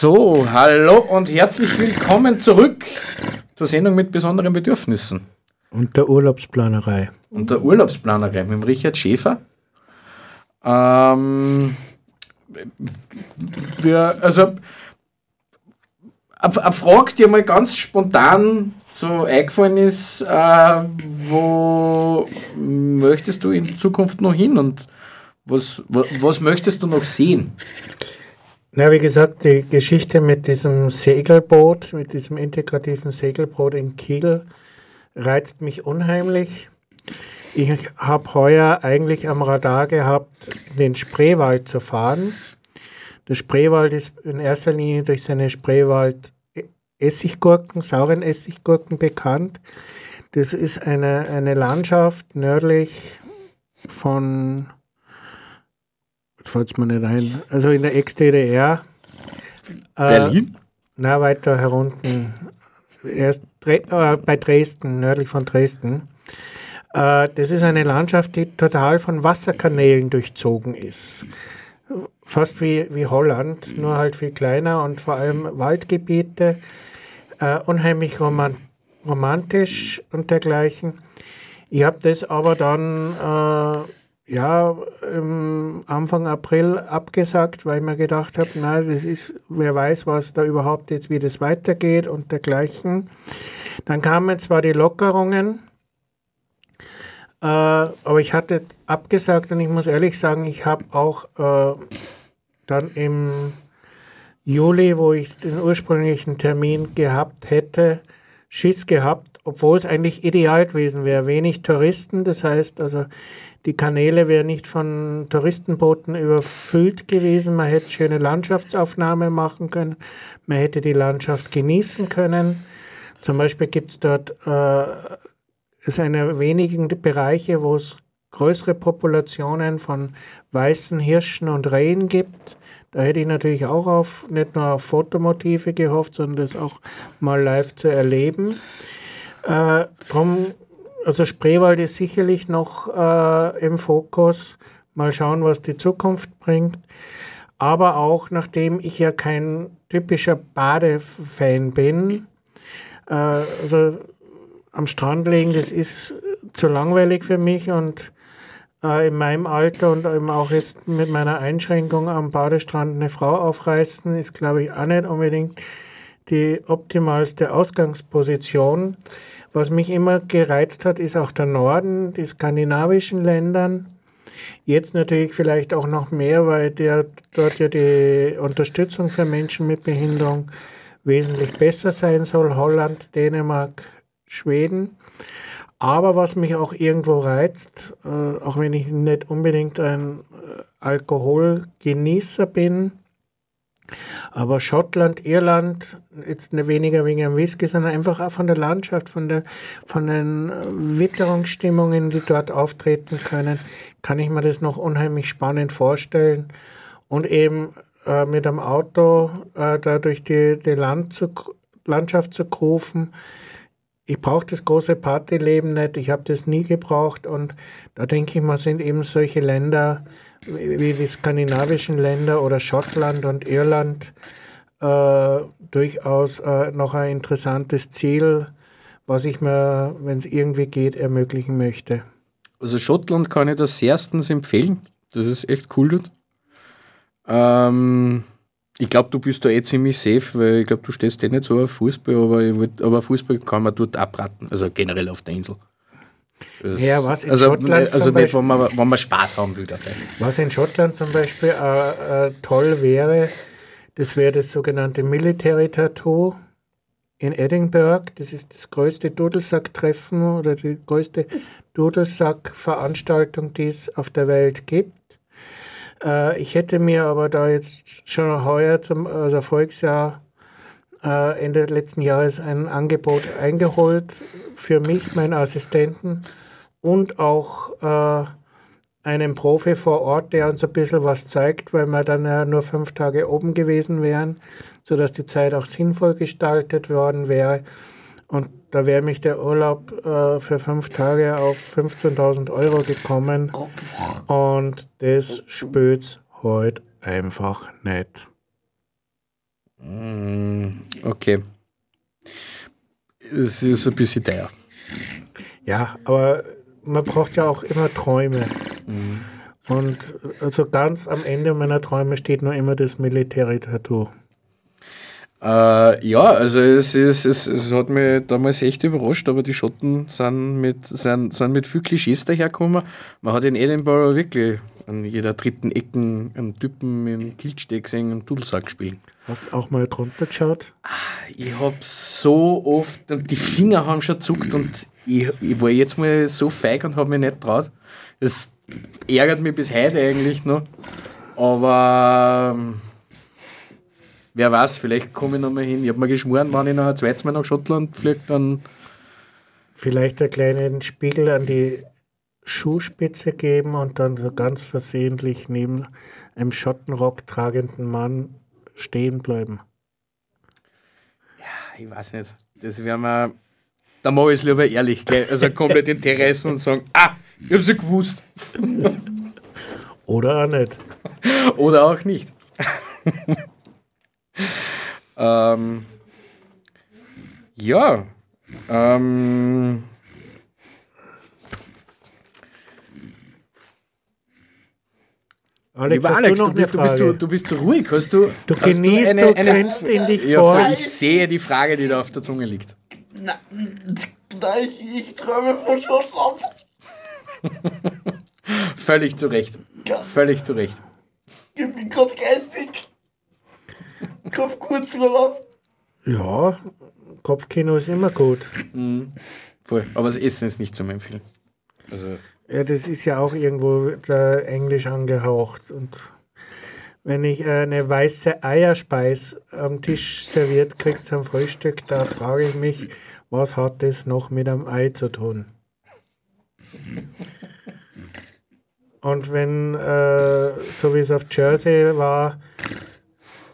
So, hallo und herzlich willkommen zurück zur Sendung mit besonderen Bedürfnissen Und der Urlaubsplanerei. und der Urlaubsplanerei mit Richard Schäfer. Ähm, wir, also, eine Frage, die mal ganz spontan so eingefallen ist, äh, wo möchtest du in Zukunft noch hin und was, was, was möchtest du noch sehen? Na, wie gesagt, die Geschichte mit diesem Segelboot, mit diesem integrativen Segelboot in Kiel, reizt mich unheimlich. Ich habe heuer eigentlich am Radar gehabt, in den Spreewald zu fahren. Der Spreewald ist in erster Linie durch seine Spreewald-Essiggurken, sauren Essiggurken bekannt. Das ist eine, eine Landschaft nördlich von fällt mir nicht ein. Also in der Ex-DDR. Äh, Berlin? Na, weiter herunten. Erst äh, bei Dresden, nördlich von Dresden. Äh, das ist eine Landschaft, die total von Wasserkanälen durchzogen ist. Fast wie, wie Holland, nur halt viel kleiner und vor allem Waldgebiete. Äh, unheimlich roman romantisch und dergleichen. Ich habe das aber dann äh, ja, im Anfang April abgesagt, weil ich mir gedacht habe, na, das ist, wer weiß, was da überhaupt jetzt, wie das weitergeht und dergleichen. Dann kamen zwar die Lockerungen, äh, aber ich hatte abgesagt und ich muss ehrlich sagen, ich habe auch äh, dann im Juli, wo ich den ursprünglichen Termin gehabt hätte, Schiss gehabt, obwohl es eigentlich ideal gewesen wäre. Wenig Touristen, das heißt also, die Kanäle wären nicht von Touristenbooten überfüllt gewesen. Man hätte schöne Landschaftsaufnahmen machen können. Man hätte die Landschaft genießen können. Zum Beispiel gibt es dort äh, ist einer wenigen Bereiche, wo es größere Populationen von weißen Hirschen und Rehen gibt. Da hätte ich natürlich auch auf nicht nur auf Fotomotive gehofft, sondern das auch mal live zu erleben. Äh, drum, also Spreewald ist sicherlich noch äh, im Fokus. Mal schauen, was die Zukunft bringt. Aber auch, nachdem ich ja kein typischer Badefan bin, äh, also am Strand liegen, das ist zu langweilig für mich und äh, in meinem Alter und eben auch jetzt mit meiner Einschränkung am Badestrand eine Frau aufreißen, ist, glaube ich, auch nicht unbedingt die optimalste Ausgangsposition. Was mich immer gereizt hat, ist auch der Norden, die skandinavischen Ländern. Jetzt natürlich vielleicht auch noch mehr, weil der, dort ja die Unterstützung für Menschen mit Behinderung wesentlich besser sein soll. Holland, Dänemark, Schweden. Aber was mich auch irgendwo reizt, äh, auch wenn ich nicht unbedingt ein äh, Alkoholgenießer bin, aber Schottland, Irland, jetzt nicht weniger wegen dem Whisky, sondern einfach auch von der Landschaft, von, der, von den äh, Witterungsstimmungen, die dort auftreten können, kann ich mir das noch unheimlich spannend vorstellen. Und eben äh, mit dem Auto äh, da durch die, die Land zu, Landschaft zu rufen. Ich brauche das große Partyleben nicht, ich habe das nie gebraucht und da denke ich mal, sind eben solche Länder, wie die skandinavischen Länder oder Schottland und Irland äh, durchaus äh, noch ein interessantes Ziel, was ich mir, wenn es irgendwie geht, ermöglichen möchte. Also Schottland kann ich das erstens empfehlen. Das ist echt cool dort. Ähm, ich glaube, du bist da eh ziemlich safe, weil ich glaube, du stehst eh nicht so auf Fußball, aber, wollt, aber Fußball kann man dort abraten, also generell auf der Insel. Ja, was in also, Schottland also zum nicht, wenn man, wenn man Spaß haben will dabei. Was in Schottland zum Beispiel äh, äh, toll wäre, das wäre das sogenannte Military Tattoo in Edinburgh. Das ist das größte Dudelsack-Treffen oder die größte Dudelsack-Veranstaltung, die es auf der Welt gibt. Äh, ich hätte mir aber da jetzt schon heuer zum also Volksjahr äh, Ende letzten Jahres ein Angebot eingeholt für mich, meinen Assistenten und auch äh, einen Profi vor Ort, der uns ein bisschen was zeigt, weil wir dann ja nur fünf Tage oben gewesen wären, sodass die Zeit auch sinnvoll gestaltet worden wäre. Und da wäre mich der Urlaub äh, für fünf Tage auf 15.000 Euro gekommen. Und das spürt's heute einfach nicht. Mm, Okay. Es ist ein bisschen teuer. Ja, aber man braucht ja auch immer Träume. Und also ganz am Ende meiner Träume steht nur immer das Military-Tattoo. Äh, ja, also es, ist, es, es hat mich damals echt überrascht, aber die Schotten sind mit, sind, sind mit viel Klischees dahergekommen. Man hat in Edinburgh wirklich an jeder dritten Ecken einen Typen in Kiltsteg gesehen und Dudelsack spielen. Hast auch mal drunter geschaut? Ich hab so oft, die Finger haben schon zuckt und ich, ich war jetzt mal so feig und habe mich nicht traut. Das ärgert mich bis heute eigentlich noch. Aber ähm, wer weiß, vielleicht komme ich noch mal hin. Ich habe mir geschworen, wenn ich noch ein zweites Mal nach Schottland fliege, dann Vielleicht einen kleinen Spiegel an die Schuhspitze geben und dann so ganz versehentlich neben einem Schottenrock tragenden Mann stehen bleiben. ich weiß nicht. Das wäre mir. Da mache ich es lieber ehrlich, also komplett Interessen und sagen, ah, ich hab's ja gewusst. Oder auch nicht. Oder auch nicht. ähm, ja. Ähm, Alex, lieber Alex, du du, eine bist, du, bist, du, bist so ruhig. Hast du, Du hast genießt, du grinst in dich ja, vor. voll, Ich sehe die Frage, die da auf der Zunge liegt. Na, na ich, ich träume von Schottland. Völlig zu Recht. Völlig zu Recht. Ich bin gerade geistig. Kopf. Ja, Kopfkino ist immer gut. Voll. Aber das Essen ist nicht zum Empfehlen. Also, Ja, das ist ja auch irgendwo da Englisch angehaucht. Und wenn ich eine weiße Eierspeis am Tisch serviert kriege zum Frühstück, da frage ich mich, was hat das noch mit einem Ei zu tun? Und wenn, äh, so wie es auf Jersey war,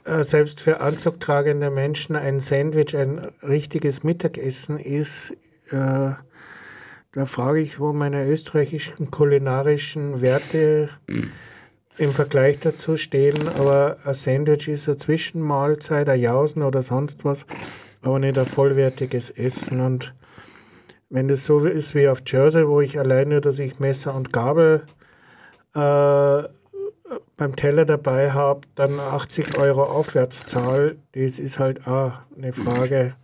äh, selbst für anzugtragende Menschen ein Sandwich ein richtiges Mittagessen ist, äh, da frage ich, wo meine österreichischen kulinarischen Werte im Vergleich dazu stehen. Aber ein Sandwich ist eine Zwischenmahlzeit, ein Jausen oder sonst was, aber nicht ein vollwertiges Essen. Und wenn das so ist wie auf Jersey, wo ich alleine, dass ich Messer und Gabel äh, beim Teller dabei habe, dann 80 Euro aufwärts zahle, das ist halt auch eine Frage,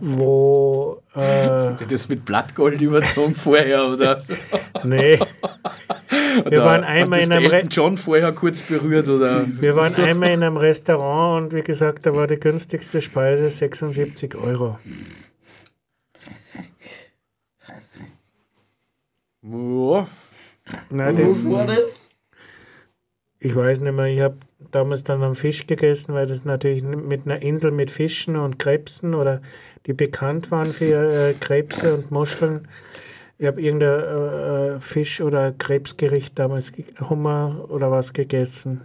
wo, äh, Hat die das mit Blattgold überzogen vorher, oder? nee, wir waren einmal in einem Re John vorher kurz berührt, oder? wir waren einmal in einem Restaurant und wie gesagt, da war die günstigste Speise 76 Euro. Ja. Nein, das, Wo war das? ich weiß nicht mehr, ich habe damals dann am Fisch gegessen, weil das natürlich mit einer Insel mit Fischen und Krebsen oder die bekannt waren für äh, Krebse und Muscheln. Ich habe irgendein äh, äh, Fisch- oder Krebsgericht damals, Hummer oder was gegessen.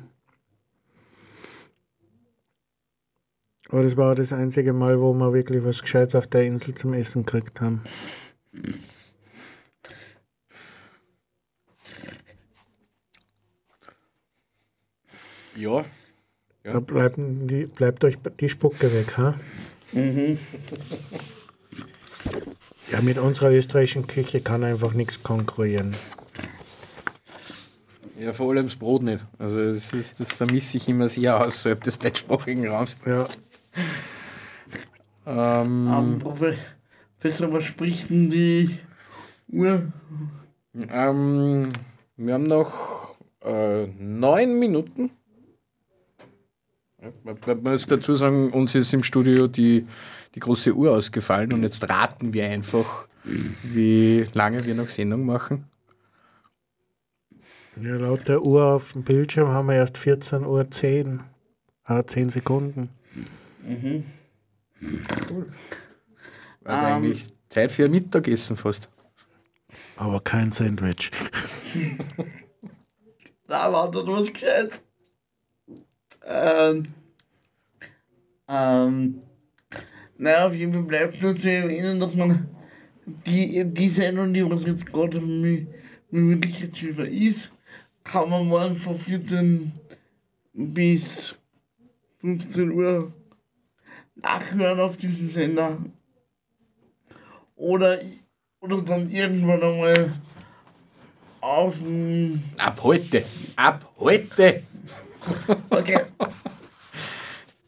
Aber das war das einzige Mal, wo wir wirklich was Gescheites auf der Insel zum Essen gekriegt haben. Ja. Da bleibt, die, bleibt euch die Spucke weg, ha? Ja, mit unserer österreichischen Küche kann einfach nichts konkurrieren. Ja, vor allem das Brot nicht. Also das, ist, das vermisse ich immer sehr außerhalb des deutschsprachigen Raums. Ja, Ähm, Ähm, Profe- Professor, was spricht denn die Uhr? ähm, wir haben noch äh, neun Minuten. Man- muss dazu sagen, uns ist im Studio die, die große Uhr ausgefallen und jetzt raten wir einfach, wie lange wir noch Sendung machen. ja, laut der Uhr auf dem Bildschirm haben wir erst 14.10 Uhr. 10. Ah, 10 Sekunden. Also eigentlich Zeit für ein Mittagessen fast. Aber kein Sandwich. Da war doch was Gescheites. Ähm, ähm, naja, auf jeden Fall bleibt nur zu erwähnen, dass man die, die Sendung, die was jetzt gerade mit, Schäfer ist, kann man morgen von 14 bis 15 Uhr nachhören auf diesem Sender. Oder, oder dann irgendwann einmal auf Ab heute! Ab heute! Okay.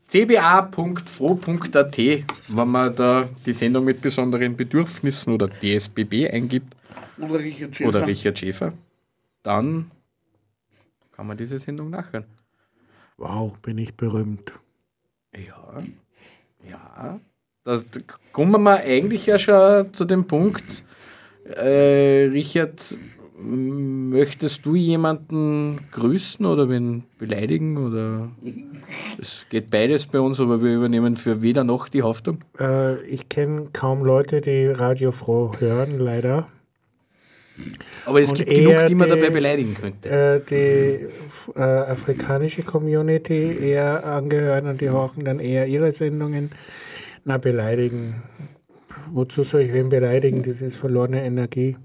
cba.fro.at, wenn man da die Sendung mit besonderen Bedürfnissen oder DSBB eingibt Oder Richard Schäfer. oder Richard Schäfer, dann kann man diese Sendung nachhören. Wow, bin ich berühmt. Ja, ja. Da kommen wir eigentlich ja schon zu dem Punkt, äh, Richard, möchtest du jemanden grüßen oder wen beleidigen? Oder es geht beides bei uns, aber wir übernehmen für weder noch die Haftung. Äh, ich kenne kaum Leute, die Radio Froh hören, leider. Aber es Und gibt genug, die man die- dabei beleidigen könnte. Äh, die äh, afrikanische Community eher angehören und die horchen dann eher ihre Sendungen. Na, beleidigen. Wozu soll ich wen beleidigen? Das ist verlorene Energie.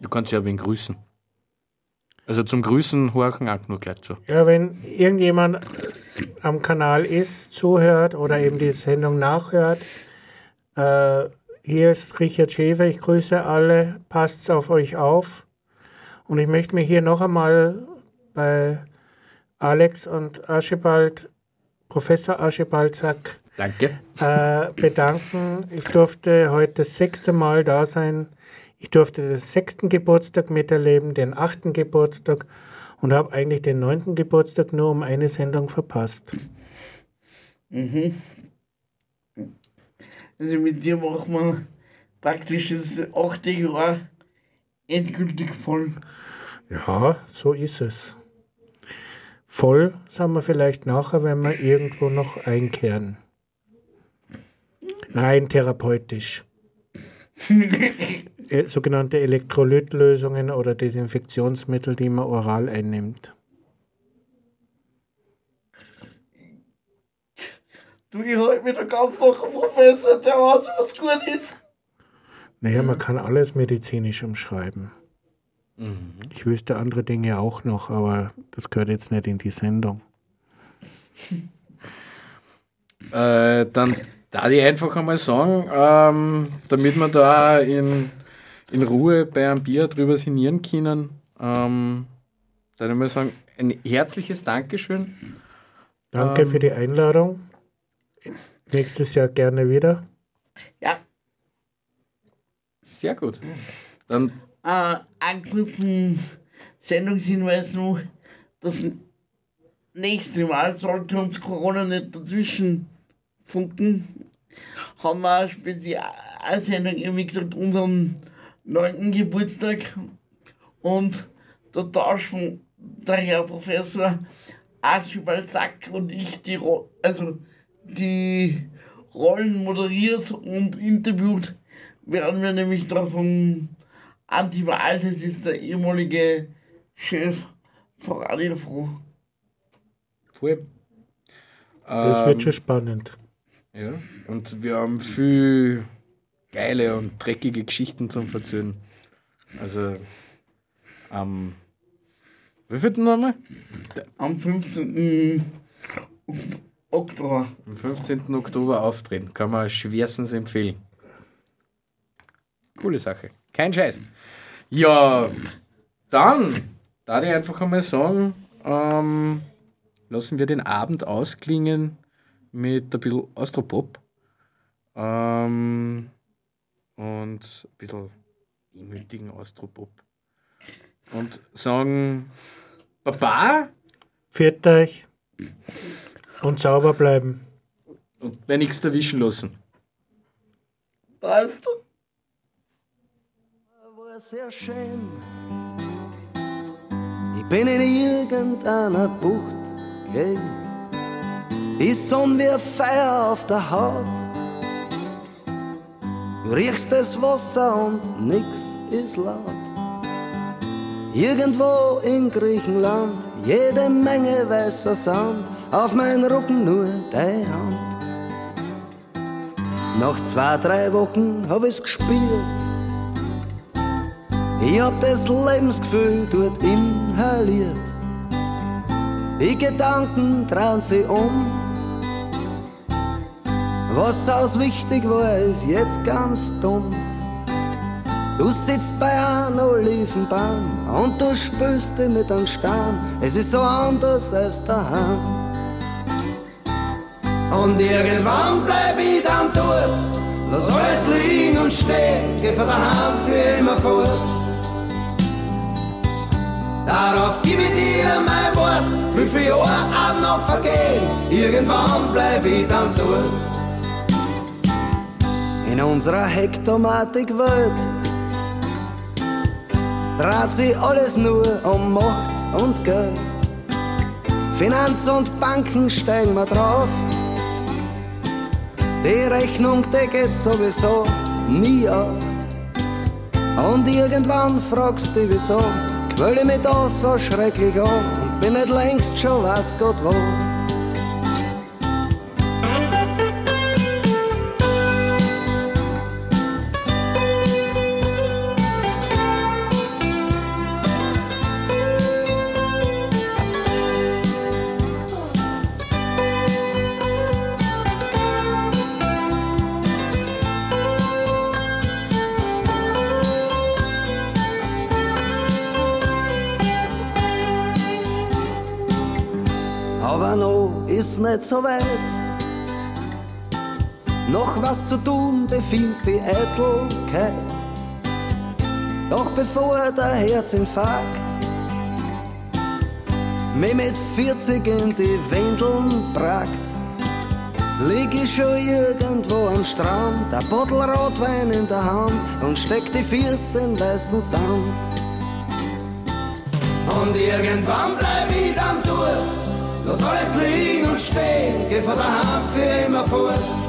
Du kannst ja wen grüßen. Also zum Grüßen horchen auch nur gleich zu. Ja, wenn irgendjemand am Kanal ist, zuhört oder eben die Sendung nachhört, äh, hier ist Richard Schäfer, ich grüße alle, passt auf euch auf. Und ich möchte mich hier noch einmal bei Alex und Archibald, Professor Archibald Sack, Danke. äh, bedanken. Ich durfte heute das sechste Mal da sein. Ich durfte den sechsten Geburtstag miterleben, den achten Geburtstag und habe eigentlich den neunten Geburtstag nur um eine Sendung verpasst. Also mit dir macht man praktisch das achte Jahr endgültig voll. Ja, so ist es. Voll sind wir vielleicht nachher, wenn wir irgendwo noch einkehren. Rein therapeutisch. Äh, Sogenannte Elektrolytlösungen oder Desinfektionsmittel, die man oral einnimmt. Du, ich halt mir da ganz noch einen Professor, der weiß, was gut ist. Naja, man kann alles medizinisch umschreiben. Ich wüsste andere Dinge auch noch, aber das gehört jetzt nicht in die Sendung. Äh, dann da ich einfach einmal sagen, ähm, damit wir da in, in Ruhe bei einem Bier drüber sinnieren können, Ähm, dann muss ich sagen, ein herzliches Dankeschön. Danke Ähm. für die Einladung. Nächstes Jahr gerne wieder. Ja, Sehr gut. Dann äh, kurzen Sendungshinweis noch. Das nächste Mal sollte uns Corona nicht dazwischen funken. Haben wir eine Spezialsendung, wie gesagt, unseren 9. Geburtstag. Und da tauschen der Herr Professor Archibald Sack und ich die, Ro also die Rollen moderiert und interviewt werden wir nämlich da von Anti Wahl, das ist der ehemalige Chef von Radio Froh. voll. Das Ähm, wird schon spannend. Ja, und wir haben viel geile und dreckige Geschichten zum Verzögern. Also, am. wie viel nochmal? Am 15. Oktober. Am 15. Oktober auftreten. Kann man schwerstens empfehlen. Coole Sache. Kein Scheiß. Ja, dann da ich einfach einmal sagen, ähm, lassen wir den Abend ausklingen mit ein bisschen Austropop. Ähm, und ein bisschen demütigen Austropop. Und sagen Baba Pfiat euch und sauber bleiben. und bei nichts erwischen lassen. Passt. war sehr schön. Ich bin in irgendeiner Bucht gelegen. Die Sonne wie Feuer auf der Haut. Du riechst das Wasser und nix ist laut. Irgendwo in Griechenland, jede Menge weißer Sand, auf mein Rücken nur deine Hand. Nach zwei, drei Wochen hab ich's gespürt. Ich hab das Lebensgefühl dort inhaliert. Die Gedanken drehen sich um. Was aus wichtig war, ist jetzt ganz dumm. Du sitzt bei einem Olivenbaum und du spürst dich mit einem Stein. Es ist so anders als daheim. Und irgendwann bleib ich dann dort. Lass alles liegen und stehen, geh von daheim für immer fort. Darauf gib ich dir mein Wort, wie viele Jahre auch noch vergehen. Irgendwann bleib ich dann dort. In unserer Hektomatik-Welt dreht sich alles nur um Macht und Geld. Finanz und Banken steigen wir drauf. Die Rechnung, die geht sowieso nie auf. Und irgendwann fragst du wieso, quäl ich mich da so schrecklich an und bin nicht längst schon weiß Gott wo. Nicht so weit. Noch was zu tun befiehlt die Eitelkeit. Doch bevor der Herzinfarkt mich mit 40 in die Windeln brackt, lieg ich schon irgendwo am Strand, ein Bottle Rotwein in der Hand und steck die Füße in weißen Sand. Und irgendwann bleib ich dann dort, lass alles liegen und stehen, geh von daheim für immer fort.